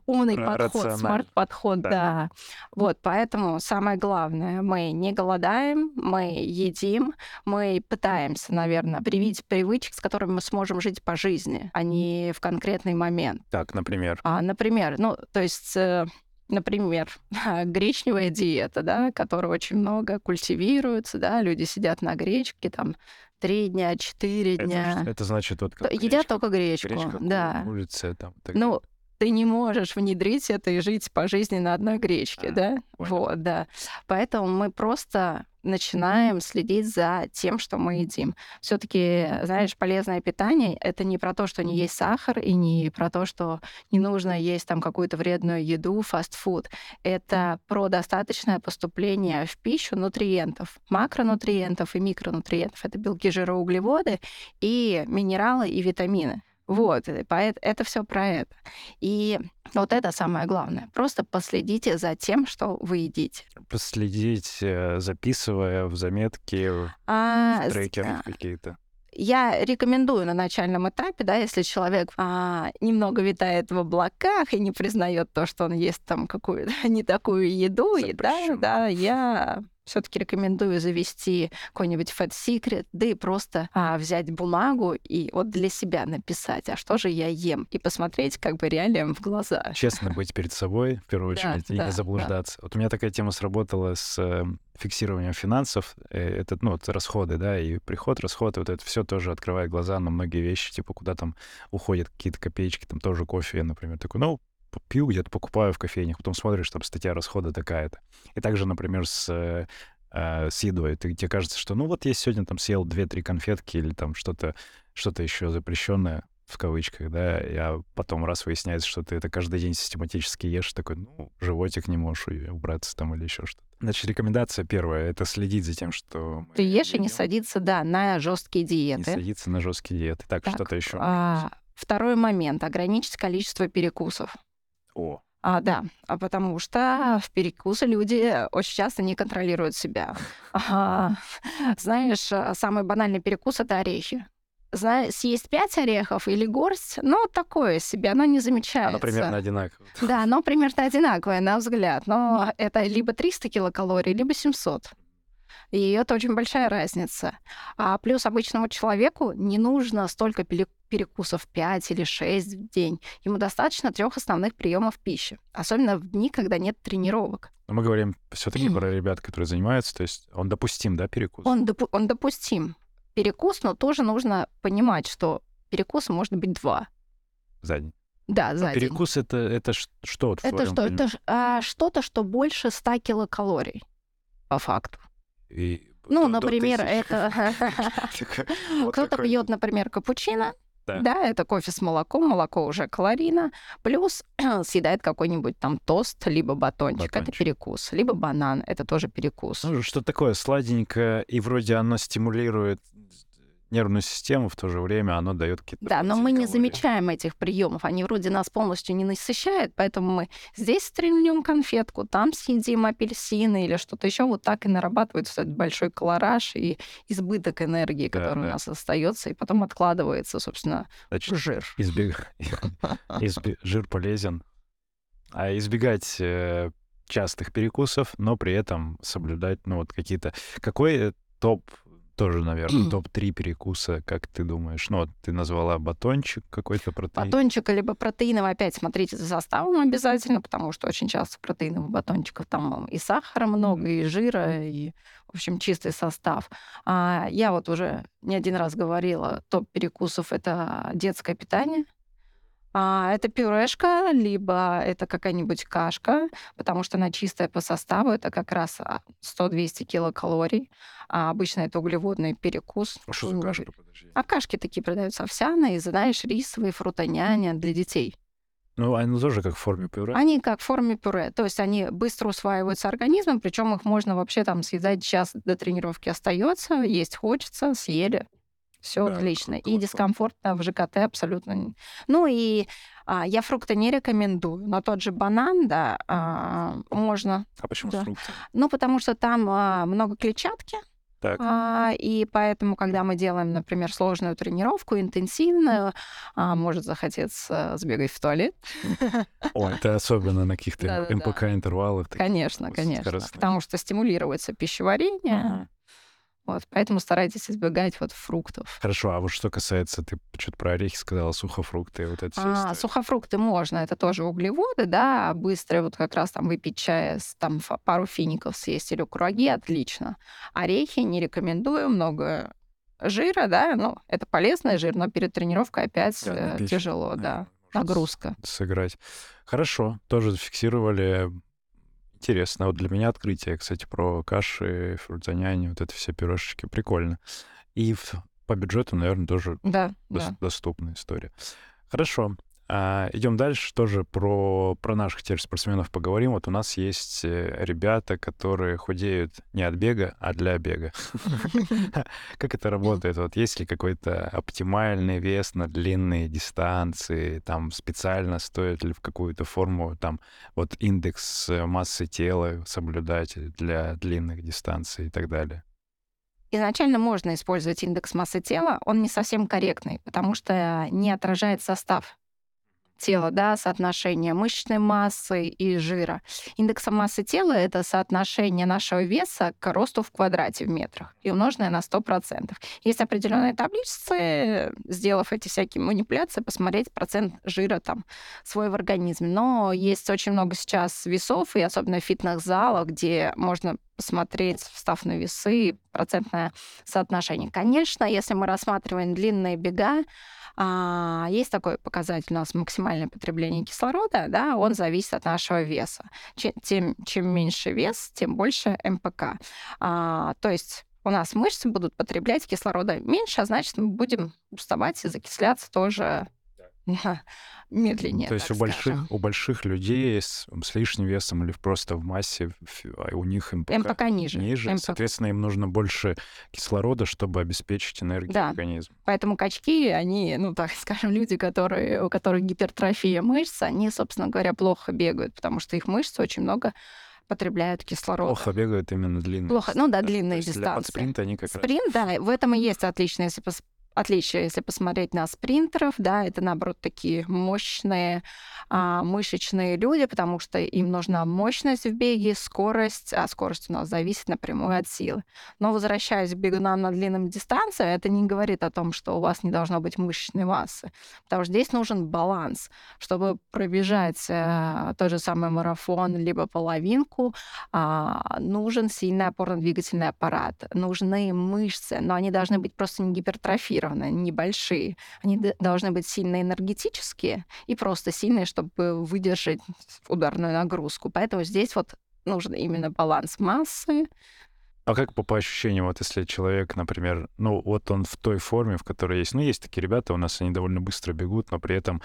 умный подход, смарт-подход, да. да. Вот, поэтому самое главное, мы не голодаем, мы едим, мы пытаемся, наверное, привить привычек, с которыми мы сможем жить по жизни, а не в конкретный момент.
Так, например?
А, например, ну, то есть э, например, гречневая диета, да, которая очень много культивируется, да, люди сидят на гречке там три дня, четыре дня.
Это, значит вот
как Едят гречка, только гречку, гречка, да.
Улице, там,
так ну, ты не можешь внедрить это и жить по жизни на одной гречке, а, да? Понял. Вот, да. Поэтому мы просто начинаем следить за тем, что мы едим. Все-таки, знаешь, полезное питание это не про то, что не есть сахар, и не про то, что не нужно есть там какую-то вредную еду, фастфуд. Это про достаточное поступление в пищу нутриентов, макронутриентов и микронутриентов. Это белки, жиры, углеводы и минералы и витамины. Вот, это все про это. И вот это самое главное. Просто последите за тем, что вы едите.
Последить, э, записывая в заметки, а, трекеры а, какие-то.
Я рекомендую на начальном этапе, да, если человек а, немного витает в облаках и не признает то, что он ест там какую-то не такую еду, и, да, да, я все-таки рекомендую завести какой-нибудь Fat Secret, да и просто а, взять бумагу и вот для себя написать, а что же я ем, и посмотреть как бы реалиям в глаза.
Честно быть перед собой, в первую очередь, да, и да, не заблуждаться. Да. Вот у меня такая тема сработала с э, фиксированием финансов. Э, это, ну, это расходы, да, и приход, расход, вот это все тоже открывает глаза на многие вещи, типа куда там уходят какие-то копеечки, там тоже кофе, я, например, такой, ну, пью, где-то покупаю в кофейнях, потом смотришь, там статья расхода такая-то. И также, например, с э, э с едой. Ты, тебе кажется, что ну вот я сегодня там съел 2-3 конфетки или там что-то что еще запрещенное в кавычках, да, а потом раз выясняется, что ты это каждый день систематически ешь, такой, ну, животик не можешь убраться там или еще что-то. Значит, рекомендация первая — это следить за тем, что...
Ты ешь едим. и не садиться, да, на жесткие диеты.
Не садиться на жесткие диеты. Так, так что-то еще.
А, второй момент — ограничить количество перекусов.
О.
А, да, а потому что в перекусы люди очень часто не контролируют себя. А, знаешь, а, самый банальный перекус это орехи. Знаешь, съесть пять орехов или горсть, ну, такое себе, оно не замечается. Оно
примерно одинаковое.
Да, оно примерно одинаковое, на взгляд. Но это либо 300 килокалорий, либо 700. И это очень большая разница. А плюс обычному человеку не нужно столько перекусов 5 или 6 в день. Ему достаточно трех основных приемов пищи, особенно в дни, когда нет тренировок.
Но мы говорим все-таки про ребят, которые занимаются, то есть он допустим, да, перекус?
Он, допу- он допустим. Перекус, но тоже нужно понимать, что перекуса может быть два.
За день.
Да, за а
день. Перекус это, это что?
Это что? Это а, что-то, что больше 100 килокалорий, по факту.
И
ну, например, это... Кто-то пьет, например, капучино, да. да, это кофе с молоком, молоко уже калорийно, плюс съедает какой-нибудь там тост, либо батончик, батончик, это перекус, либо банан, это тоже перекус.
Ну, что такое сладенькое, и вроде оно стимулирует нервную систему, в то же время оно дает какие-то...
Да, но мы не замечаем этих приемов. Они вроде нас полностью не насыщают, поэтому мы здесь стрельнем конфетку, там съедим апельсины или что-то еще. Вот так и нарабатывается этот большой колораж и избыток энергии, который да, да. у нас остается, и потом откладывается, собственно, Значит, жир.
Избег... Жир полезен. А избегать э, частых перекусов, но при этом соблюдать, ну, вот какие-то... Какой топ тоже, наверное, топ-3 перекуса, как ты думаешь? Ну, вот ты назвала батончик какой-то протеин.
Батончик, либо протеиновый, опять смотрите за составом обязательно, потому что очень часто протеиновых батончиков там и сахара много, и жира, и, в общем, чистый состав. А я вот уже не один раз говорила, топ перекусов — это детское питание, а, это пюрешка, либо это какая-нибудь кашка, потому что она чистая по составу, это как раз 100-200 а, килокалорий. А обычно это углеводный перекус.
А что за кашка, подожди?
А кашки такие продаются овсяные, знаешь, рисовые, фрутоняня для детей.
Ну, они тоже как в форме пюре?
Они как в форме пюре. То есть они быстро усваиваются организмом, причем их можно вообще там съедать час до тренировки остается, есть хочется, съели. Все
Да,
отлично.
круто,
И дискомфортно в ЖКТ абсолютно. Ну и а, я фрукты не рекомендую, но тот же банан, да, а, можно.
А почему
Да.
фрукты?
Ну, потому что там а, много клетчатки,
Так.
а, и поэтому, когда мы делаем, например, сложную тренировку, интенсивную, а, может захотеться сбегать в туалет.
О, это особенно на каких-то
Да-да-да.
МПК интервалах. таких
Конечно, конечно. Потому что стимулируется пищеварение. Вот, поэтому старайтесь избегать вот фруктов.
Хорошо, а вот что касается, ты что-то про орехи сказала, сухофрукты, вот это.
А, сухофрукты можно, это тоже углеводы, да, а быстрые вот как раз там выпить чая, там пару фиников съесть или кураги, отлично. Орехи не рекомендую, много жира, да, ну, это полезный жир, но перед тренировкой опять
Да,
э, тяжело, да,
может
нагрузка.
Сыграть. Хорошо, тоже зафиксировали. Интересно. Вот для меня открытие, кстати, про каши, фрутзаняне, вот это все пирожечки. Прикольно. И в- по бюджету, наверное, тоже
Да,
дос-
да.
доступная история. Хорошо. А, идем дальше. Тоже про, про наших же спортсменов поговорим. Вот у нас есть э, ребята, которые худеют не от бега, а для бега. Как это работает? Вот есть ли какой-то оптимальный вес на длинные дистанции? Там специально стоит ли в какую-то форму там вот индекс э, массы тела соблюдать для длинных дистанций и так далее?
Изначально можно использовать индекс массы тела, он не совсем корректный, потому что не отражает состав тела, да, соотношение мышечной массы и жира. Индекс массы тела — это соотношение нашего веса к росту в квадрате в метрах и умноженное на 100%. Есть определенные таблицы, сделав эти всякие манипуляции, посмотреть процент жира там свой в организме. Но есть очень много сейчас весов, и особенно в фитнес-залах, где можно посмотреть, встав на весы, процентное соотношение. Конечно, если мы рассматриваем длинные бега, а, есть такой показатель у нас максимальное потребление кислорода, да, он зависит от нашего веса. Чем, тем, чем меньше вес, тем больше МПК. А, то есть у нас мышцы будут потреблять кислорода меньше, а значит, мы будем уставать и закисляться тоже медленнее.
То есть у больших,
скажем.
у больших людей с, с лишним весом или просто в массе, а у них МПК,
МПК ниже.
ниже,
МПК.
соответственно, им нужно больше кислорода, чтобы обеспечить энергию
Да.
организма.
Поэтому качки, они, ну так скажем, люди, которые, у которых гипертрофия мышц, они, собственно говоря, плохо бегают, потому что их мышцы очень много потребляют кислорода.
Плохо бегают именно длинные.
Плохо. Ну да,
дистанции.
длинные
То есть для-
дистанции.
спринта они как раз...
Спринт, да, в этом и есть отличие, если отличие, если посмотреть на спринтеров, да, это, наоборот, такие мощные а, мышечные люди, потому что им нужна мощность в беге, скорость, а скорость у нас зависит напрямую от силы. Но возвращаясь к бегунам на длинном дистанции, это не говорит о том, что у вас не должно быть мышечной массы, потому что здесь нужен баланс, чтобы пробежать э, тот же самый марафон, либо половинку, а, нужен сильный опорно-двигательный аппарат, нужны мышцы, но они должны быть просто не гипертрофированы, небольшие. Они должны быть сильно энергетические и просто сильные, чтобы выдержать ударную нагрузку. Поэтому здесь вот нужен именно баланс массы.
А как по, по ощущениям, вот если человек, например, ну вот он в той форме, в которой есть, ну есть такие ребята у нас, они довольно быстро бегут, но при этом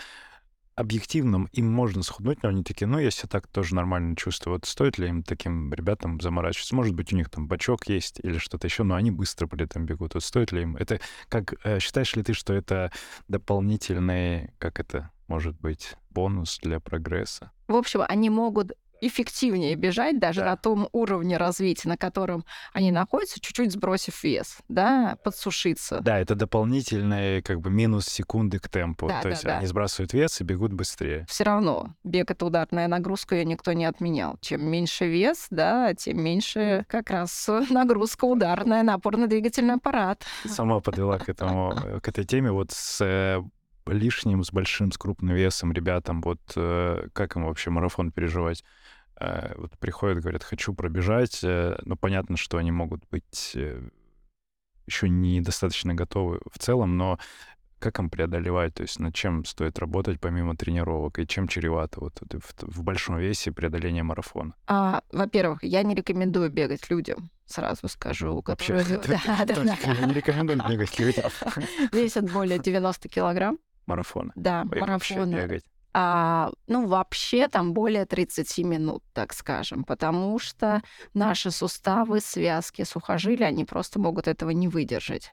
объективным им можно схуднуть, но они такие, ну, я себя так тоже нормально чувствую. Вот стоит ли им таким ребятам заморачиваться? Может быть, у них там бачок есть или что-то еще, но они быстро при этом бегут. Вот стоит ли им? Это как, э, считаешь ли ты, что это дополнительный, как это может быть, бонус для прогресса?
В общем, они могут эффективнее бежать даже
Да.
на том уровне развития, на котором они находятся, чуть-чуть сбросив вес, да, подсушиться.
Да, это дополнительный как бы минус секунды к темпу.
Да,
То
да,
есть
да.
они сбрасывают вес и бегут быстрее.
Все равно бег это ударная нагрузка, ее никто не отменял. Чем меньше вес, да, тем меньше как раз нагрузка ударная на опорно-двигательный аппарат.
Сама подвела к этому, э, к этой теме. Вот с э, лишним, с большим, с крупным весом ребятам, вот э, как им вообще марафон переживать? Э, Вот приходят, говорят, хочу пробежать. э, Ну, понятно, что они могут быть еще недостаточно готовы в целом, но как им преодолевать? То есть над чем стоит работать помимо тренировок? И чем чревато вот в, в большом весе преодоление марафона?
А, во-первых, я не рекомендую бегать людям, сразу скажу,
Вообще,
которые да, да, да,
не рекомендую бегать людям.
весят более 90 килограмм.
Марафона.
Да,
вообще бегать.
А, ну, вообще там более 30 минут, так скажем, потому что наши суставы, связки, сухожилия, они просто могут этого не выдержать.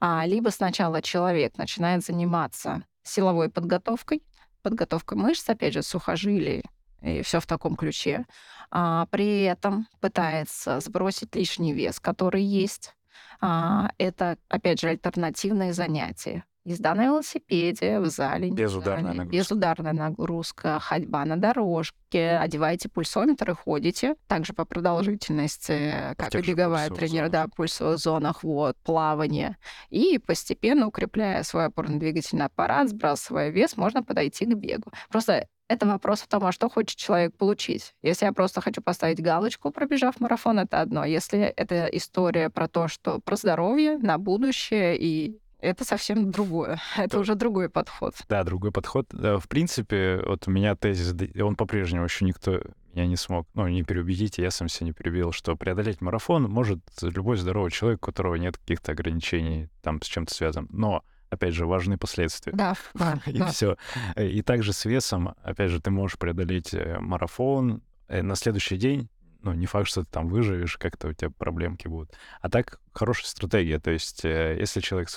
А, либо сначала человек начинает заниматься силовой подготовкой, подготовка мышц, опять же, сухожилий, и все в таком ключе. А, при этом пытается сбросить лишний вес, который есть. А, это, опять же, альтернативные занятия. Езда на велосипеде, в зале.
Безударная нагрузка.
Безударная нагрузка, ходьба на дорожке, одеваете пульсометр и ходите. Также по продолжительности, как и беговая
зонах.
да, пульсовых зонах, вот, плавание. И постепенно, укрепляя свой опорно-двигательный аппарат, сбрасывая вес, можно подойти к бегу. Просто это вопрос в том, а что хочет человек получить. Если я просто хочу поставить галочку, пробежав марафон, это одно. Если это история про то, что про здоровье на будущее, и это совсем другое. Это
Да.
уже другой подход.
Да, другой подход. В принципе, вот у меня тезис, он по-прежнему еще никто меня не смог, ну, не переубедить, я сам себя не переубедил, что преодолеть марафон может любой здоровый человек, у которого нет каких-то ограничений там с чем-то связан. Но, опять же, важны последствия.
Да, да,
И
да.
все. И также с весом, опять же, ты можешь преодолеть э, марафон э, на следующий день. Ну, не факт, что ты там выживешь, как-то у тебя проблемки будут. А так, хорошая стратегия. То есть, э, если человек...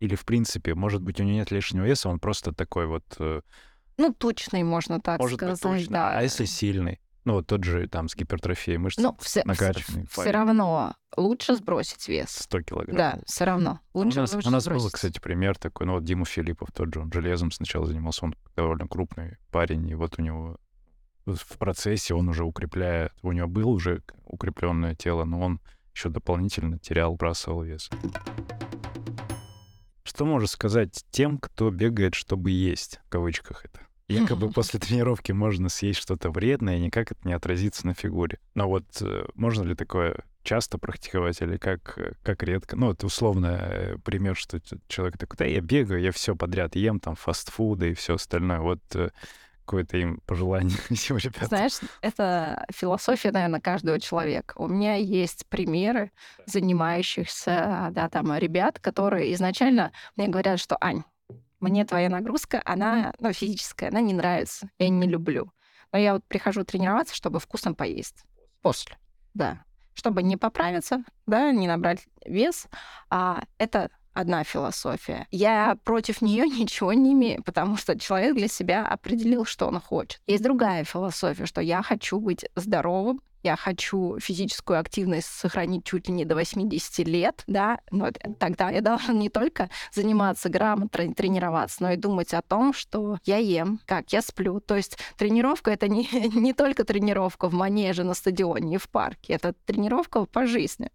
Или, в принципе, может быть, у него нет лишнего веса, он просто такой вот... э,
Ну, точный, можно так
может быть,
сказать,
точно.
да.
А если сильный? Ну, вот тот же там с гипертрофией мышц
Ну, все,
накачанный
все
парень.
равно лучше сбросить вес.
100 килограмм.
Да, все равно.
У
Лучше,
нас,
лучше
у нас был,
сбросить.
кстати, пример такой, ну вот Дима Филиппов тот же, он железом сначала занимался, он довольно крупный парень, и вот у него в процессе он уже укрепляет, у него было уже укрепленное тело, но он еще дополнительно терял, бросал вес. Что можешь сказать тем, кто бегает, чтобы есть, в кавычках это? Якобы после тренировки можно съесть что-то вредное, и никак это не отразится на фигуре. Но вот э, можно ли такое часто практиковать или как, э, как редко? Ну, вот условно э, пример, что человек такой, да, я бегаю, я все подряд ем, там, фастфуды и все остальное. Вот какое-то им пожелание этим ребятам.
Знаешь, это философия, наверное, каждого человека. У меня есть примеры занимающихся, да, там, ребят, которые изначально мне говорят, что, Ань, мне твоя нагрузка, она, ну, физическая, она не нравится, я не люблю. Но я вот прихожу тренироваться, чтобы вкусно поесть. После, да. Чтобы не поправиться, да, не набрать вес. А это одна философия. Я против нее ничего не имею, потому что человек для себя определил, что он хочет. Есть другая философия, что я хочу быть здоровым, я хочу физическую активность сохранить чуть ли не до 80 лет, да, но тогда я должна не только заниматься грамотно, тренироваться, но и думать о том, что я ем, как я сплю. То есть тренировка — это не, не только тренировка в манеже на стадионе и в парке, это тренировка по жизни.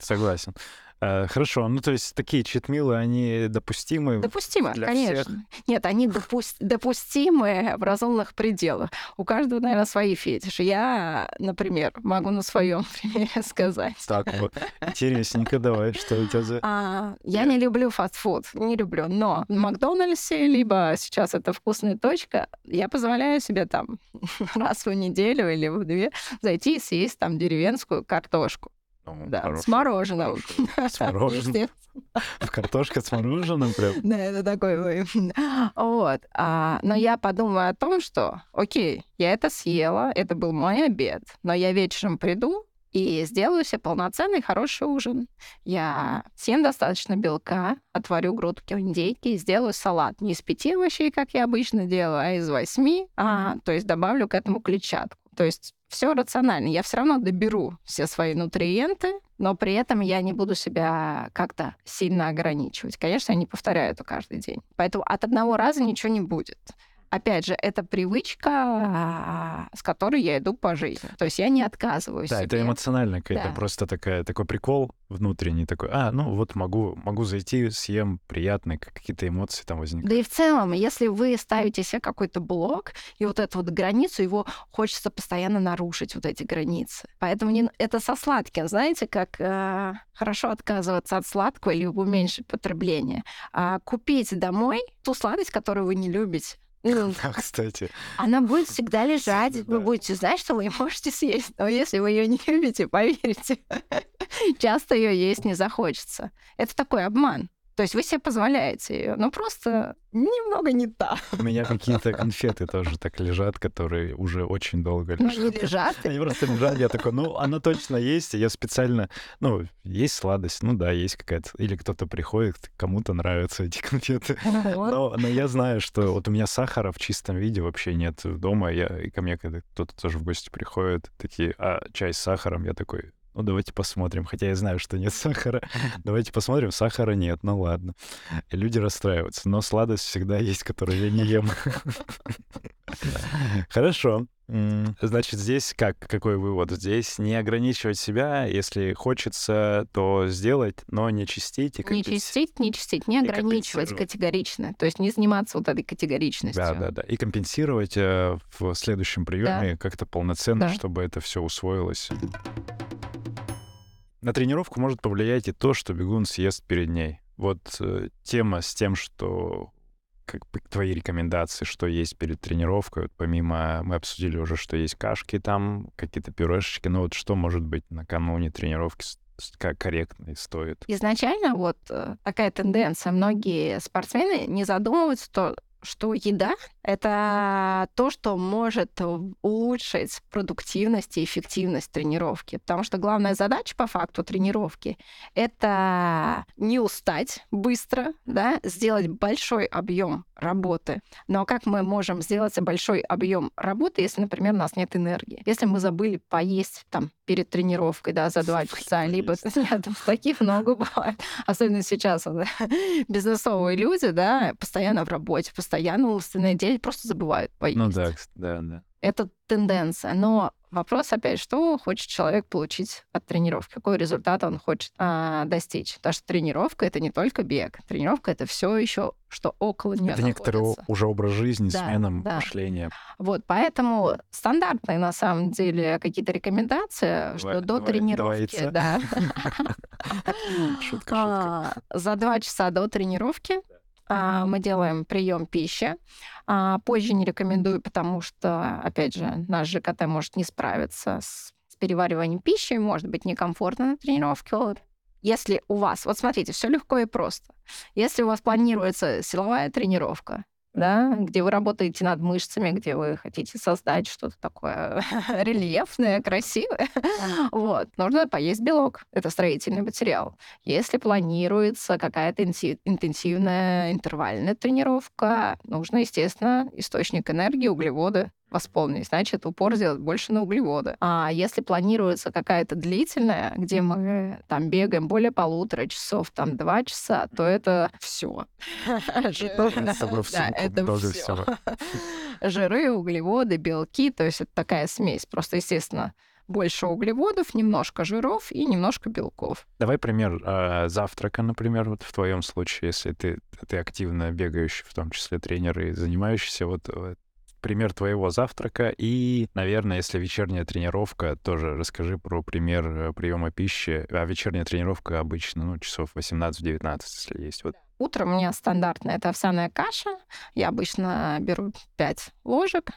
Согласен. Э, Хорошо, ну то есть такие читмилы, они допустимы?
Допустимо,
для
конечно. Нет, они допус- допустимы в разумных пределах. У каждого, наверное, свои фетиши. Я, например, могу на своем примере сказать.
Так вот, интересненько, давай, что у тебя за...
А, я не люблю фастфуд, не люблю, но в Макдональдсе, либо сейчас это вкусная точка, я позволяю себе там раз в неделю или в две зайти и съесть там деревенскую картошку.
Ну,
Да, с мороженым.
С мороженым? Картошка с мороженым прям.
Да, это такой. Вот. А, но я подумаю о том, что, окей, я это съела, это был мой обед, но я вечером приду и сделаю себе полноценный хороший ужин. Я съем достаточно белка, отварю грудки индейки и сделаю салат. Не из пяти овощей, как я обычно делаю, а из восьми. А, то есть добавлю к этому клетчатку. То есть все рационально. Я все равно доберу все свои нутриенты, но при этом я не буду себя как-то сильно ограничивать. Конечно, я не повторяю это каждый день. Поэтому от одного раза ничего не будет. Опять же, это привычка, а, с которой я иду по жизни. То есть я не отказываюсь
Да,
себе.
это эмоциональная какая-то
Да.
просто такая, такой прикол внутренний такой. А, ну вот могу, могу зайти, съем, приятные какие-то эмоции там возникают.
Да и в целом, если вы ставите себе какой-то блок, и вот эту вот границу, его хочется постоянно нарушить, вот эти границы. Поэтому не- это со сладким, знаете, как э, хорошо отказываться от сладкого или уменьшить потребление. А купить домой ту сладость, которую вы не любите. Ну,
Да, кстати.
она будет всегда лежать. Вы будете знать, что вы можете съесть. Но если вы ее не любите, поверьте, часто ее есть не захочется. Это такой обман. То есть вы себе позволяете ее, но просто немного не та.
У меня какие-то конфеты тоже так лежат, которые уже очень долго
Ну,
лежат.
не лежат.
Они просто лежат, я такой, ну, она точно есть, я специально, ну, есть сладость, ну да, есть какая-то, или кто-то приходит, кому-то нравятся эти конфеты.
Вот.
Но, но я знаю, что вот у меня сахара в чистом виде вообще нет дома, я, и ко мне, когда кто-то тоже в гости приходит, такие, а чай с сахаром, я такой, ну, давайте посмотрим. Хотя я знаю, что нет сахара. Давайте посмотрим. Сахара нет, ну ладно. И люди расстраиваются. Но сладость всегда есть, которую я не ем. Хорошо. Значит, здесь как? Какой вывод? Здесь не ограничивать себя. Если хочется, то сделать, но не чистить. И
Не чистить, не чистить, не ограничивать категорично. То есть не заниматься вот этой категоричностью.
Да, да, да. И компенсировать э, в следующем приеме как-то полноценно,
Да.
чтобы это все усвоилось. На тренировку может повлиять и то, что бегун съест перед ней. Вот э, тема с тем, что как бы твои рекомендации, что есть перед тренировкой. Вот помимо, мы обсудили уже, что есть кашки там, какие-то пюрешечки, но вот что может быть накануне тренировки как корректно и стоит?
Изначально вот э, такая тенденция. Многие спортсмены не задумываются, то, что еда — это то, что может улучшить продуктивность и эффективность тренировки. Потому что главная задача по факту тренировки — это не устать быстро, да, сделать большой объем работы. Но как мы можем сделать большой объем работы, если, например, у нас нет энергии? Если мы забыли поесть там перед тренировкой, да, за два часа, либо нет, таких много бывает. Особенно сейчас вот, бизнесовые люди, да, постоянно в работе, постоянно умственные дети просто забывают поесть.
Ну да, да, да.
Это тенденция. Но вопрос опять, что хочет человек получить от тренировки, какой результат он хочет а, достичь. Потому что тренировка это не только бег, тренировка это все еще, что около нее
Это некоторый уже образ жизни,
Да,
смена
да.
мышления.
Вот, поэтому стандартные на самом деле какие-то рекомендации, что
Два-
до
два-
тренировки, да. А, за два часа до тренировки мы делаем прием пищи. А, Позже не рекомендую, потому что, опять же, наш ЖКТ может не справиться с, перевариванием пищи, может быть некомфортно на тренировке. Если у вас, вот смотрите, все легко и просто. Если у вас планируется силовая тренировка, да, где вы работаете над мышцами, где вы хотите создать что-то такое рельефное, красивое, вот, нужно поесть белок. Это строительный материал. Если планируется какая-то интенсивная интервальная тренировка, нужно, естественно, источник энергии, углеводы восполнить. Значит, упор сделать больше на углеводы. А если планируется какая-то длительная, где мы там бегаем более полутора часов, там два часа, то это все. Это всё. Жиры, углеводы, белки, то есть это такая смесь. Просто, естественно, больше углеводов, немножко жиров и немножко белков.
Давай пример а, завтрака, например, вот в твоем случае, если ты, ты активно бегающий, в том числе тренер и занимающийся, вот э, пример твоего завтрака и, наверное, если вечерняя тренировка, тоже расскажи про пример приема пищи. А вечерняя тренировка обычно, ну, часов 18-19, если есть. Вот
Утром у меня стандартная это овсяная каша. Я обычно беру 5 ложек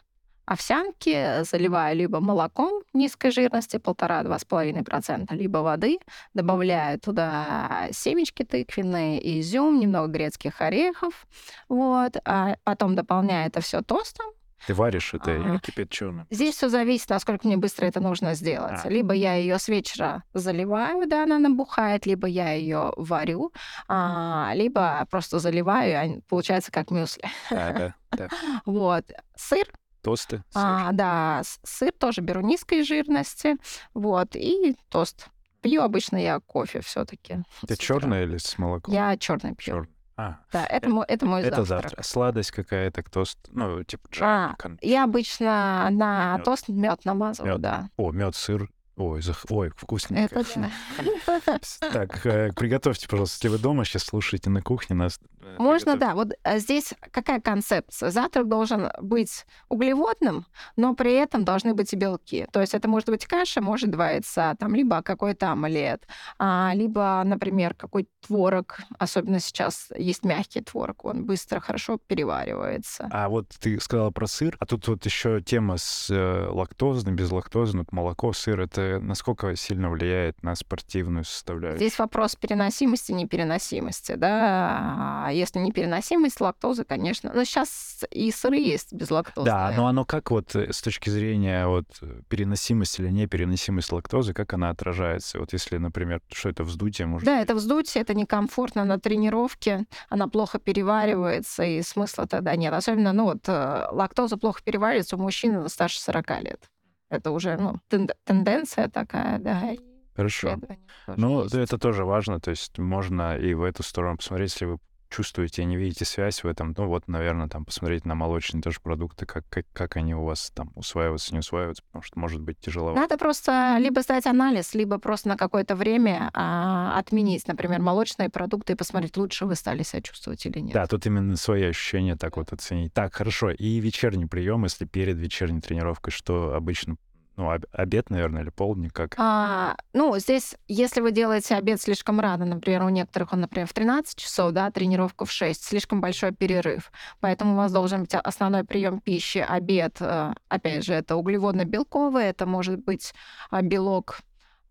овсянки, заливаю либо молоком низкой жирности, 1,5-2,5%, либо воды, добавляю туда семечки тыквенные, изюм, немного грецких орехов, вот, а потом дополняю это все тостом,
ты варишь это или
А.
кипяченым?
Здесь все зависит, насколько мне быстро это нужно сделать.
А.
Либо я ее с вечера заливаю, да, она набухает, либо я ее варю, а, либо просто заливаю, и они- получается как мюсли.
Да, да.
Вот. Сыр,
Тосты. сыр.
а, да, сыр тоже беру низкой жирности, вот, и тост. Пью обычно я кофе все-таки.
Это черное или с молоком?
Я черный пью.
Чёрный. А,
Да, это мой, это мой
это
завтрак.
завтра. Сладость какая-то, тост, ну, типа
А,
джем, кон-
Я обычно на
Мёд.
тост мед намазываю,
Мёд.
да.
О, мед, сыр. Ой, зах... Ой, вкусненько.
Это да.
Так, э, приготовьте, пожалуйста, если вы дома сейчас слушаете на кухне нас,
Можно, да. Вот а, здесь какая концепция? Завтрак должен быть углеводным, но при этом должны быть и белки. То есть это может быть каша, может два яйца, там, либо какой-то омлет, а, либо, например, какой-то творог. Особенно сейчас есть мягкий творог, он быстро, хорошо переваривается.
А вот ты сказала про сыр, а тут вот еще тема с э, лактозным, безлактозным, вот молоко, сыр. Это насколько сильно влияет на спортивную составляющую?
Здесь вопрос переносимости, непереносимости, да. Если непереносимость лактозы, конечно. Но сейчас и сыры есть без лактозы.
Да, но оно как вот э, с точки зрения вот переносимость или непереносимость лактозы, как она отражается? Вот если, например, что это вздутие может
Да, это вздутие, это некомфортно на тренировке, она плохо переваривается, и смысла тогда нет. Особенно, ну вот, э, лактоза плохо переваривается у мужчин старше 40 лет. Это уже, ну, тенденция такая, да.
Хорошо. Ну, это тоже важно, то есть можно и в эту сторону посмотреть, если вы чувствуете, не видите связь в этом, ну вот, наверное, там посмотреть на молочные тоже продукты, как, как, как они у вас там усваиваются, не усваиваются, потому что может быть тяжело.
Надо просто либо сдать анализ, либо просто на какое-то время а, отменить, например, молочные продукты и посмотреть, лучше вы стали себя чувствовать или нет.
Да, тут именно свои ощущения так вот оценить. Так, хорошо. И вечерний прием, если перед вечерней тренировкой, что обычно ну, обед, наверное, или полдник, как?
А, ну, здесь, если вы делаете обед слишком рано, например, у некоторых он, например, в 13 часов, да, тренировка в 6, слишком большой перерыв. Поэтому у вас должен быть основной прием пищи, обед. Э, опять же, это углеводно-белковый, это может быть а, белок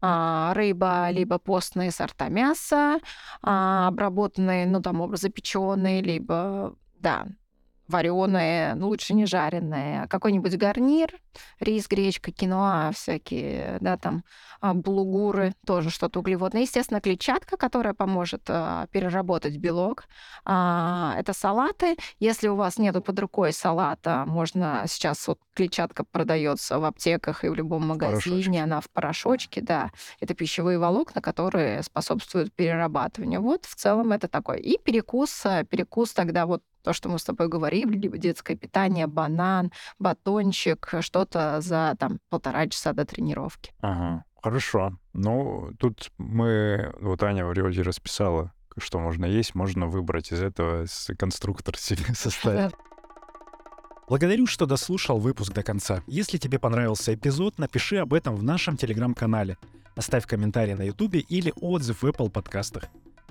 а, рыба, либо постные сорта мяса, а, обработанные, ну, там, запеченные, либо, да, вареное, ну, лучше не жареное, а какой-нибудь гарнир, рис, гречка, киноа всякие, да, там а, булгуры, тоже что-то углеводное. Естественно, клетчатка, которая поможет а, переработать белок. А, это салаты. Если у вас нету под рукой салата, можно сейчас вот клетчатка продается в аптеках и в любом магазине, она в порошочке, да. Это пищевые волокна, которые способствуют перерабатыванию. Вот в целом это такой. И перекус, перекус тогда вот то, что мы с тобой говорили, либо детское питание, банан, батончик, что-то за там полтора часа до тренировки.
Ага, хорошо. Ну, тут мы, вот Аня вроде расписала, что можно есть, можно выбрать из этого конструктор себе составить. Благодарю, что дослушал выпуск до конца. Если тебе понравился эпизод, напиши об этом в нашем телеграм-канале. Оставь комментарий на ютубе или отзыв в Apple подкастах.